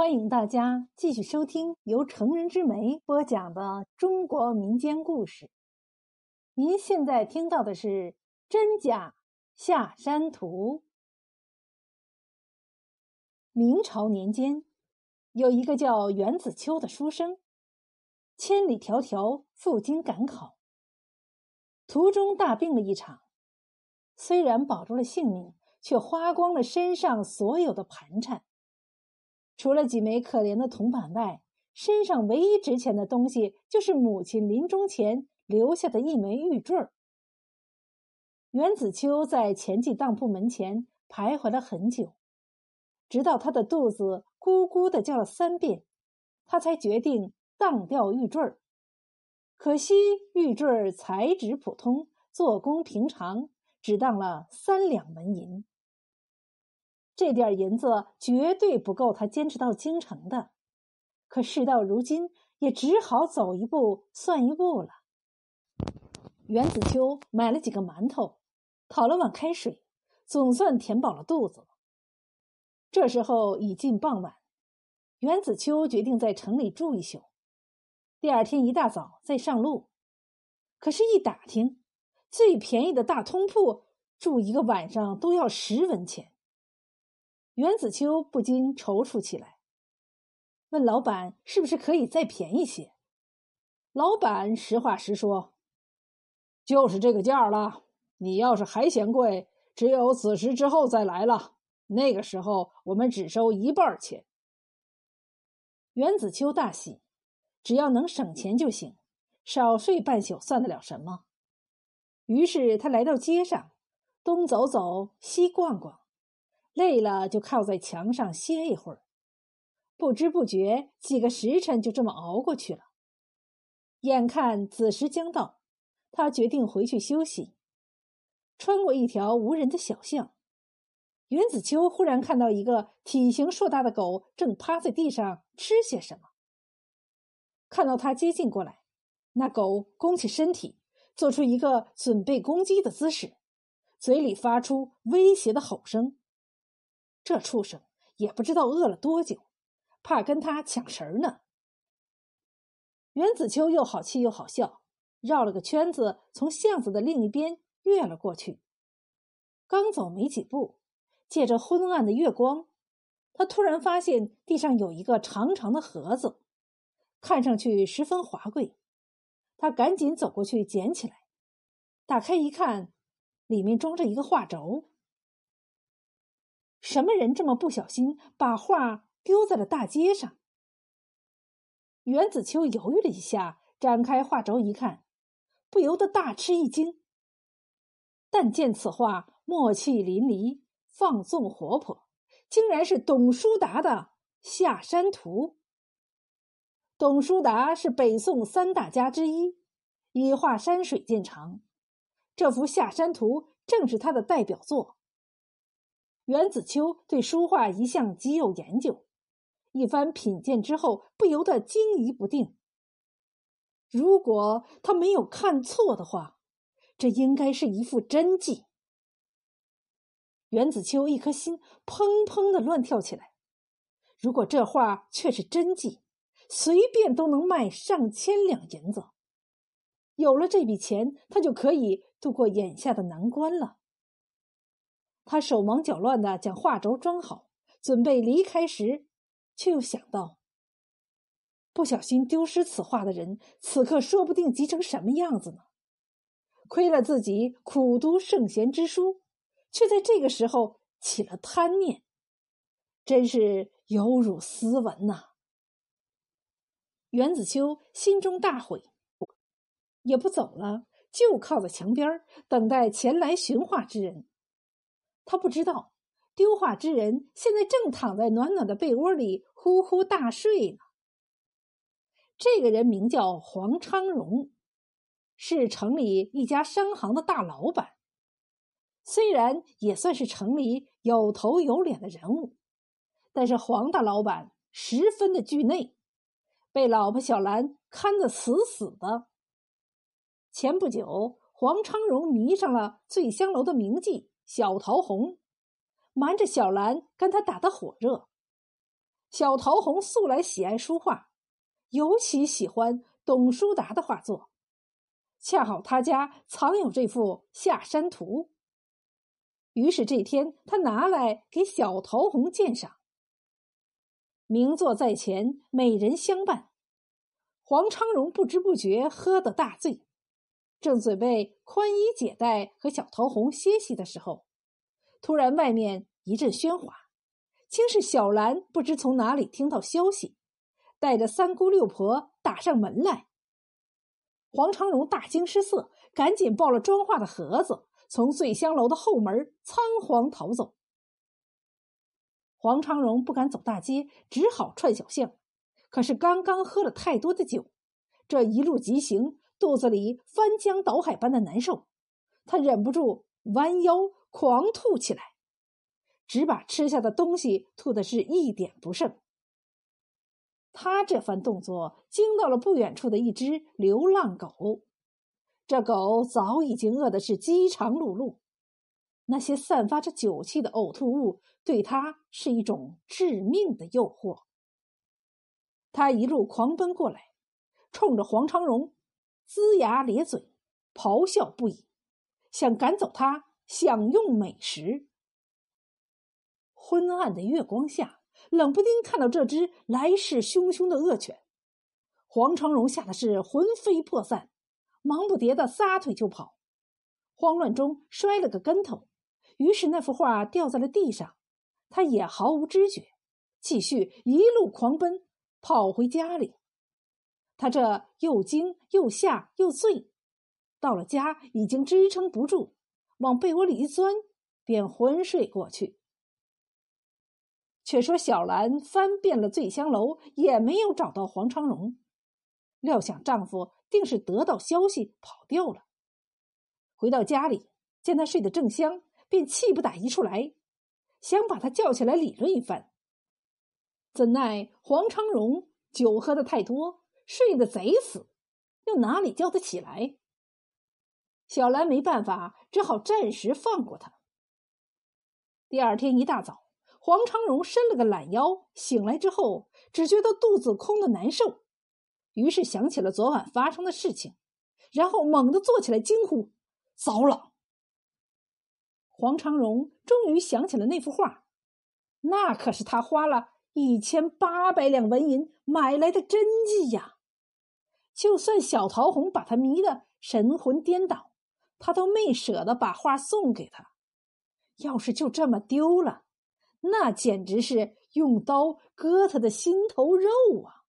欢迎大家继续收听由成人之美播讲的中国民间故事。您现在听到的是《真假下山图》。明朝年间，有一个叫袁子秋的书生，千里迢迢赴京赶考，途中大病了一场，虽然保住了性命，却花光了身上所有的盘缠。除了几枚可怜的铜板外，身上唯一值钱的东西就是母亲临终前留下的一枚玉坠儿。袁子秋在钱记当铺门前徘徊了很久，直到他的肚子咕咕的叫了三遍，他才决定当掉玉坠儿。可惜玉坠儿材质普通，做工平常，只当了三两纹银。这点银子绝对不够他坚持到京城的，可事到如今，也只好走一步算一步了。袁子秋买了几个馒头，讨了碗开水，总算填饱了肚子。这时候已近傍晚，袁子秋决定在城里住一宿，第二天一大早再上路。可是，一打听，最便宜的大通铺住一个晚上都要十文钱。袁子秋不禁踌躇起来，问老板：“是不是可以再便宜些？”老板实话实说：“就是这个价了。你要是还嫌贵，只有子时之后再来了。那个时候我们只收一半钱。”袁子秋大喜，只要能省钱就行，少睡半宿算得了什么？于是他来到街上，东走走，西逛逛。累了就靠在墙上歇一会儿，不知不觉几个时辰就这么熬过去了。眼看子时将到，他决定回去休息。穿过一条无人的小巷，袁子秋忽然看到一个体型硕大的狗正趴在地上吃些什么。看到他接近过来，那狗弓起身体，做出一个准备攻击的姿势，嘴里发出威胁的吼声。这畜生也不知道饿了多久，怕跟他抢食儿呢。袁子秋又好气又好笑，绕了个圈子，从巷子的另一边越了过去。刚走没几步，借着昏暗的月光，他突然发现地上有一个长长的盒子，看上去十分华贵。他赶紧走过去捡起来，打开一看，里面装着一个画轴。什么人这么不小心把画丢在了大街上？袁子秋犹豫了一下，展开画轴一看，不由得大吃一惊。但见此画墨气淋漓，放纵活泼，竟然是董叔达的《下山图》。董叔达是北宋三大家之一，以画山水见长，这幅《下山图》正是他的代表作。袁子秋对书画一向极有研究，一番品鉴之后，不由得惊疑不定。如果他没有看错的话，这应该是一幅真迹。袁子秋一颗心砰砰的乱跳起来。如果这画却是真迹，随便都能卖上千两银子。有了这笔钱，他就可以度过眼下的难关了。他手忙脚乱的将画轴装好，准备离开时，却又想到：不小心丢失此画的人，此刻说不定急成什么样子呢？亏了自己苦读圣贤之书，却在这个时候起了贪念，真是有辱斯文呐！袁子秋心中大悔，也不走了，就靠在墙边等待前来寻画之人。他不知道，丢画之人现在正躺在暖暖的被窝里呼呼大睡呢。这个人名叫黄昌荣，是城里一家商行的大老板。虽然也算是城里有头有脸的人物，但是黄大老板十分的惧内，被老婆小兰看得死死的。前不久，黄昌荣迷上了醉香楼的名妓。小桃红瞒着小兰跟他打得火热，小桃红素来喜爱书画，尤其喜欢董叔达的画作。恰好他家藏有这幅《下山图》，于是这天他拿来给小桃红鉴赏。名作在前，美人相伴。黄昌荣不知不觉喝得大醉，正准备宽衣解带和小桃红歇息的时候，突然外面一阵喧哗，竟是小兰不知从哪里听到消息，带着三姑六婆打上门来。黄昌荣大惊失色，赶紧抱了装化的盒子，从醉香楼的后门仓皇逃走。黄昌荣不敢走大街，只好串小巷。可是刚刚喝了太多的酒，这一路疾行，肚子里翻江倒海般的难受，他忍不住弯腰狂吐起来，只把吃下的东西吐的是一点不剩。他这番动作惊到了不远处的一只流浪狗，这狗早已经饿的是饥肠辘辘，那些散发着酒气的呕吐物对他是一种致命的诱惑。他一路狂奔过来，冲着黄昌荣龇牙咧嘴，咆哮不已，想赶走他享用美食。昏暗的月光下，冷不丁看到这只来势汹汹的恶犬，黄昌荣吓得是魂飞魄散，忙不迭的撒腿就跑，慌乱中摔了个跟头，于是那幅画掉在了地上，他也毫无知觉，继续一路狂奔。跑回家里，他这又惊又吓又醉，到了家已经支撑不住，往被窝里一钻，便昏睡过去。却说小兰翻遍了醉香楼，也没有找到黄昌荣，料想丈夫定是得到消息跑掉了。回到家里，见他睡得正香，便气不打一处来，想把他叫起来理论一番。怎奈黄昌荣酒喝的太多，睡得贼死，又哪里叫得起来？小兰没办法，只好暂时放过他。第二天一大早，黄昌荣伸了个懒腰，醒来之后只觉得肚子空的难受，于是想起了昨晚发生的事情，然后猛地坐起来，惊呼：“糟了！”黄昌荣终于想起了那幅画，那可是他花了。一千八百两纹银买来的真迹呀！就算小桃红把他迷得神魂颠倒，他都没舍得把画送给他。要是就这么丢了，那简直是用刀割他的心头肉啊！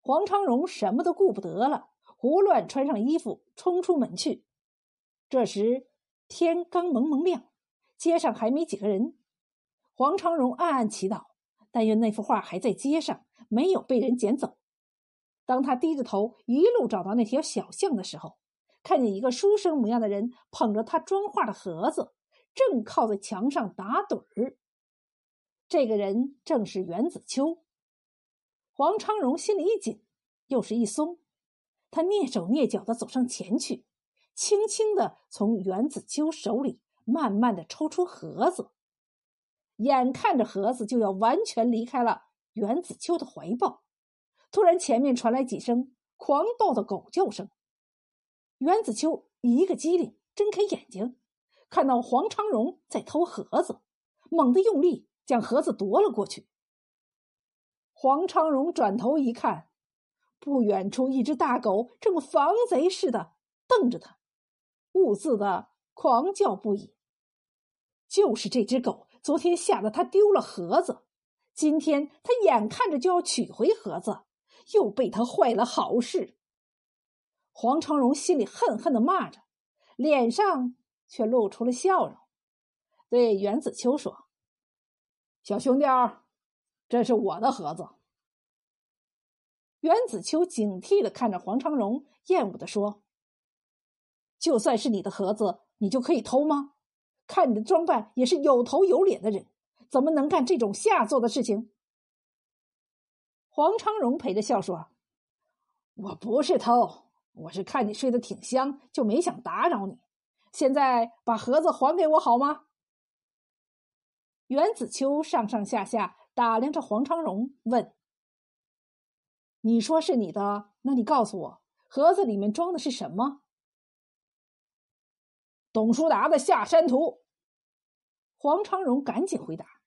黄昌荣什么都顾不得了，胡乱穿上衣服，冲出门去。这时天刚蒙蒙亮，街上还没几个人。黄昌荣暗暗祈祷，但愿那幅画还在街上，没有被人捡走。当他低着头一路找到那条小巷的时候，看见一个书生模样的人捧着他装画的盒子，正靠在墙上打盹儿。这个人正是袁子秋。黄昌荣心里一紧，又是一松，他蹑手蹑脚的走上前去，轻轻的从袁子秋手里慢慢的抽出盒子。眼看着盒子就要完全离开了袁子秋的怀抱，突然前面传来几声狂暴的狗叫声。袁子秋一个机灵，睁开眼睛，看到黄昌荣在偷盒子，猛地用力将盒子夺了过去。黄昌荣转头一看，不远处一只大狗正防贼似的瞪着他，兀自的狂叫不已。就是这只狗。昨天吓得他丢了盒子，今天他眼看着就要取回盒子，又被他坏了好事。黄昌荣心里恨恨的骂着，脸上却露出了笑容，对袁子秋说：“小兄弟儿，这是我的盒子。”袁子秋警惕的看着黄昌荣，厌恶的说：“就算是你的盒子，你就可以偷吗？”看你的装扮，也是有头有脸的人，怎么能干这种下作的事情？黄昌荣陪着笑说：“我不是偷，我是看你睡得挺香，就没想打扰你。现在把盒子还给我好吗？”袁子秋上上下下打量着黄昌荣，问：“你说是你的，那你告诉我，盒子里面装的是什么？”董叔达的下山图。黄昌荣赶紧回答。